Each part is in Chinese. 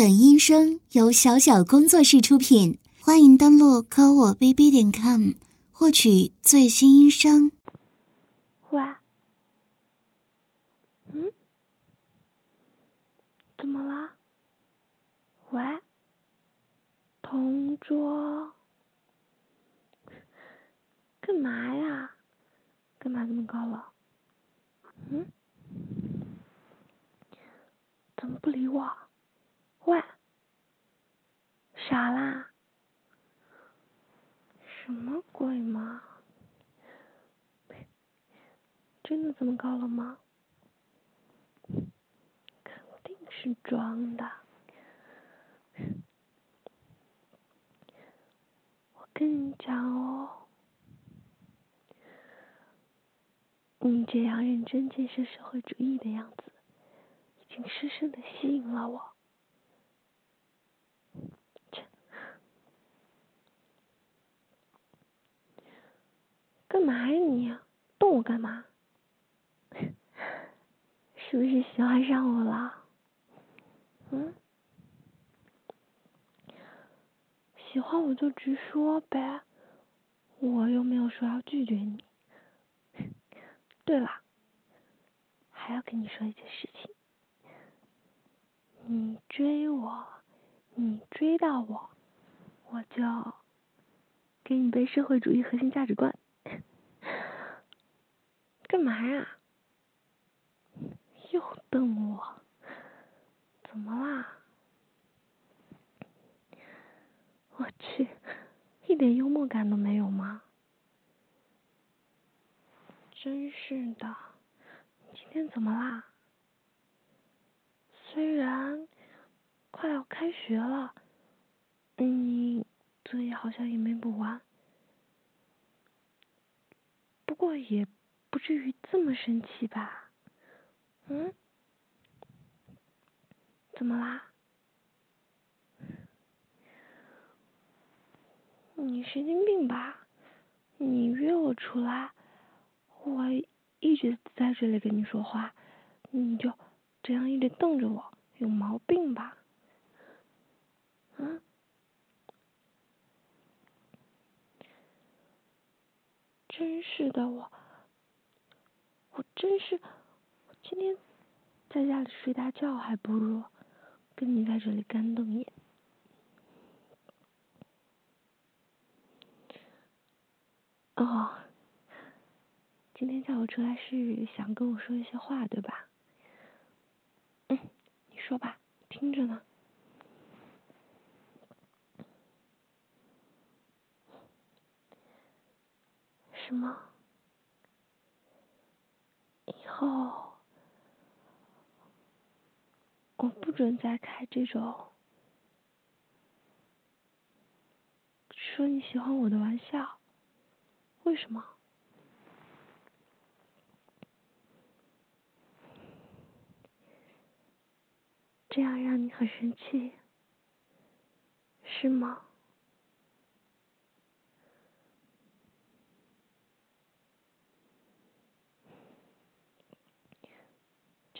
本音声由小小工作室出品，欢迎登录科我 bb 点 com 获取最新音声。喂，嗯，怎么啦？喂，同桌，干嘛呀？干嘛这么高冷？嗯？怎么不理我？喂，傻啦？什么鬼嘛？真的这么高了吗？肯定是装的。我跟你讲哦，你这样认真建设社会主义的样子，已经深深的吸引了我。干嘛呀你？动我干嘛？是不是喜欢上我了？嗯？喜欢我就直说呗，我又没有说要拒绝你。对了，还要跟你说一件事情，你追我，你追到我，我就给你背社会主义核心价值观。干嘛呀？又瞪我？怎么啦？我去，一点幽默感都没有吗？真是的，今天怎么啦？虽然快要开学了，你作业好像也没补完，不过也。不至于这么生气吧？嗯？怎么啦？你神经病吧？你约我出来，我一直在这里跟你说话，你就这样一直瞪着我，有毛病吧？嗯？真是的，我。我我真是，我今天在家里睡大觉，还不如跟你在这里干瞪眼。哦，今天叫我出来是想跟我说一些话，对吧？嗯，你说吧，听着呢。什么？后，我不准再开这种说你喜欢我的玩笑。为什么？这样让你很生气，是吗？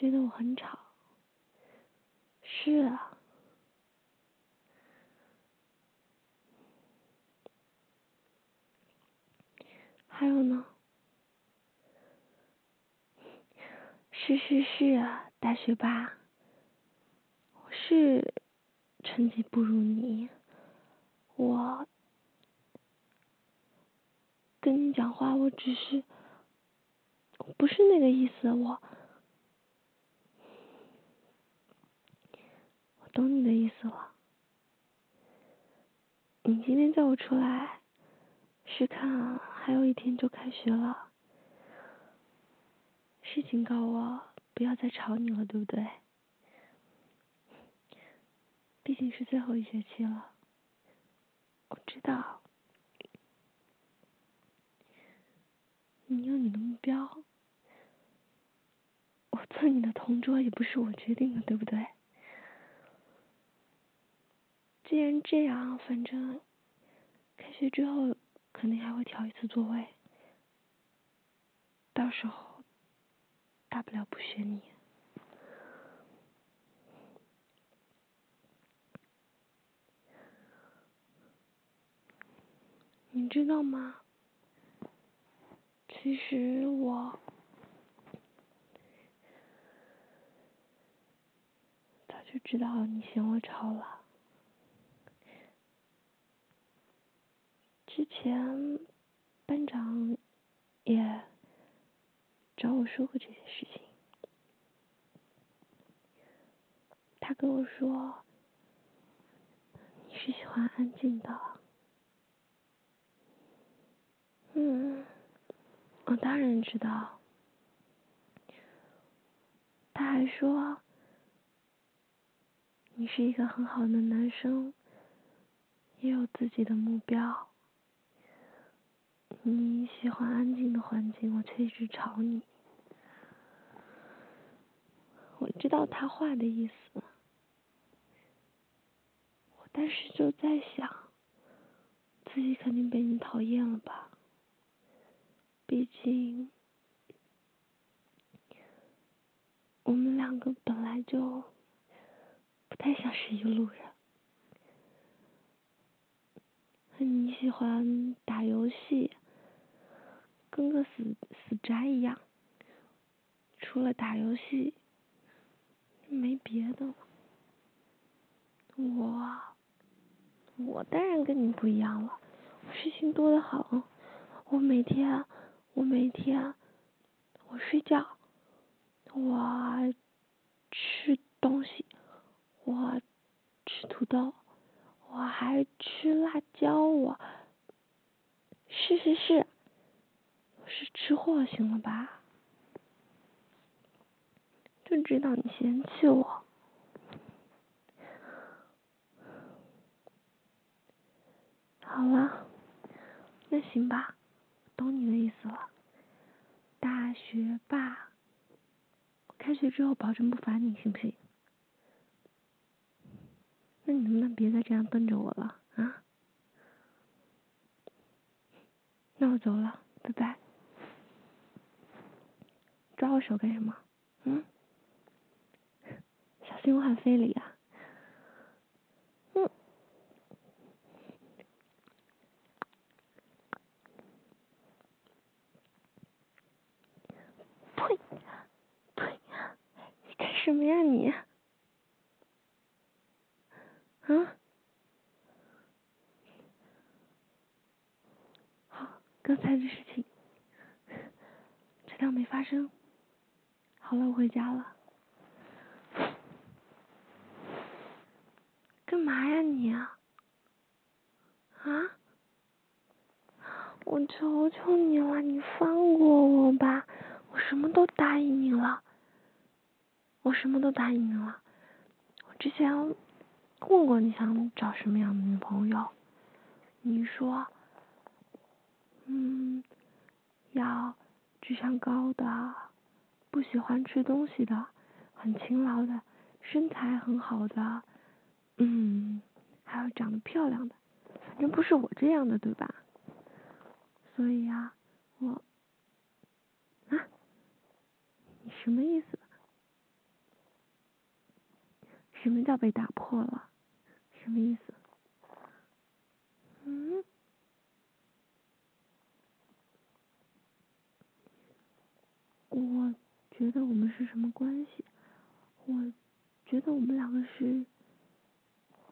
觉得我很吵，是啊，还有呢，是是是啊，大学霸，我是成绩不如你，我跟你讲话，我只是，不是那个意思，我。懂你的意思了。你今天叫我出来，是看还有一天就开学了，是警告我不要再吵你了，对不对？毕竟是最后一学期了，我知道，你有你的目标，我做你的同桌也不是我决定的，对不对？既然这样反正开学之后肯定还会调一次座位到时候大不了不选你。你知道吗？其实我早就知道你嫌我吵了。之前班长也找我说过这件事情，他跟我说你是喜欢安静的。嗯，我当然知道。他还说你是一个很好的男生，也有自己的目标。你喜欢安静的环境，我却一直吵你。我知道他话的意思，我当时就在想，自己肯定被你讨厌了吧？毕竟我们两个本来就不太像是一路人。你喜欢打游戏。跟个死死宅一样，除了打游戏，没别的。我，我当然跟你不一样了，事情多的很。我每天，我每天，我睡觉，我吃东西，我吃土豆，我还吃辣椒，我，是是是。吃货行了吧？就知道你嫌弃我。好了，那行吧，懂你的意思了。大学霸，开学之后保证不烦你，行不行？那你能不能别再这样瞪着我了啊？那我走了，拜拜。抓我手干什么？嗯，小心我喊非礼啊！嗯，呸呸！你干什么呀你？啊？好，刚才的事情，这当没发生。好了，我回家了。干嘛呀你？啊？我求求你了，你放过我吧！我什么都答应你了，我什么都答应你了。我之前问过你想找什么样的女朋友，你说，嗯，要智商高的。不喜欢吃东西的，很勤劳的，身材很好的，嗯，还有长得漂亮的，反正不是我这样的，对吧？所以呀，我，啊，你什么意思？什么叫被打破了？什么意思？嗯？我。觉得我们是什么关系？我觉得我们两个是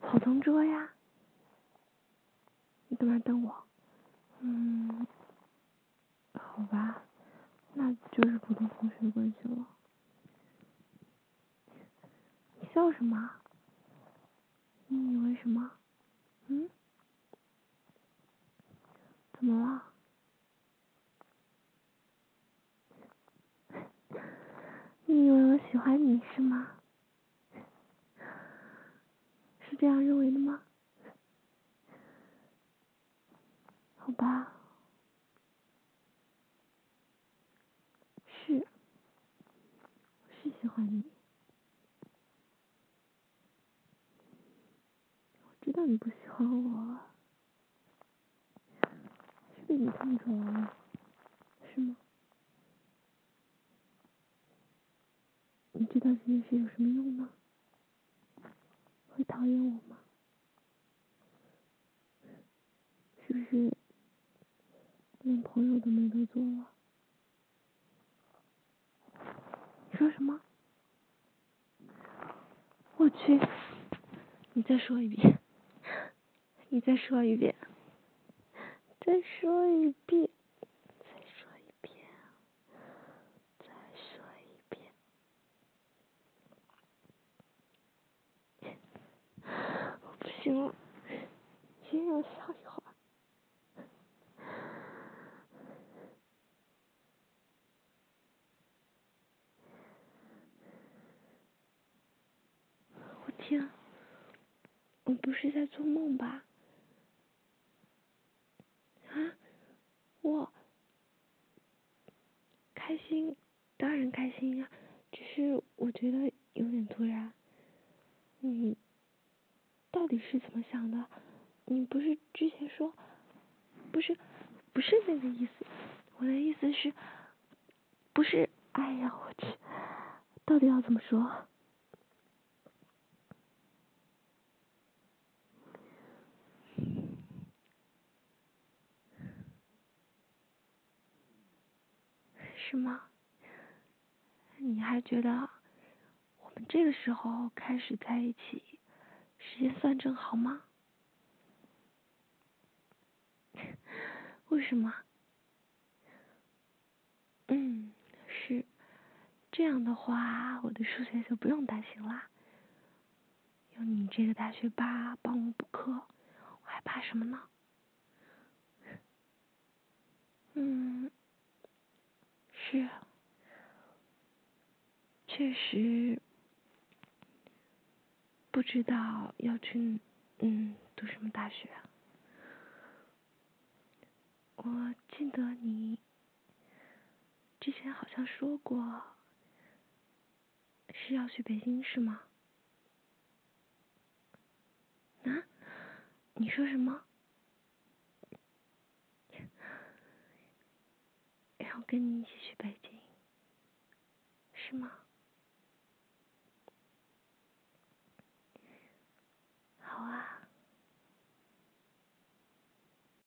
好同桌呀。你干嘛瞪我？嗯，好吧，那就是普通同学关系了。你笑什么？你以为什么？嗯？怎么了？你以为我喜欢你是吗？是这样认为的吗？好吧，是，是喜欢你。我知道你不喜欢我，是被你看出来了，是吗？你知道这件事有什么用呢？会讨厌我吗？是不是连朋友都没得做了。你说什么？我去！你再说一遍，你再说一遍，再说一遍，再说一遍，再说一遍。我不行了，先让我笑一会儿。我天，我不是在做梦吧？啊，我开心，当然开心呀，只是我觉得有点突然。你到底是怎么想的？你不是之前说，不是，不是那个意思。我的意思是，不是，哎呀，我去，到底要怎么说？是吗？你还觉得我们这个时候开始在一起，时间算正好吗？为什么？嗯，是这样的话，我的数学就不用担心啦。有你这个大学霸帮我补课，我还怕什么呢？嗯，是，确实不知道要去嗯读什么大学。我记得你之前好像说过是要去北京是吗？啊？你说什么？我跟你一起去北京是吗？好啊。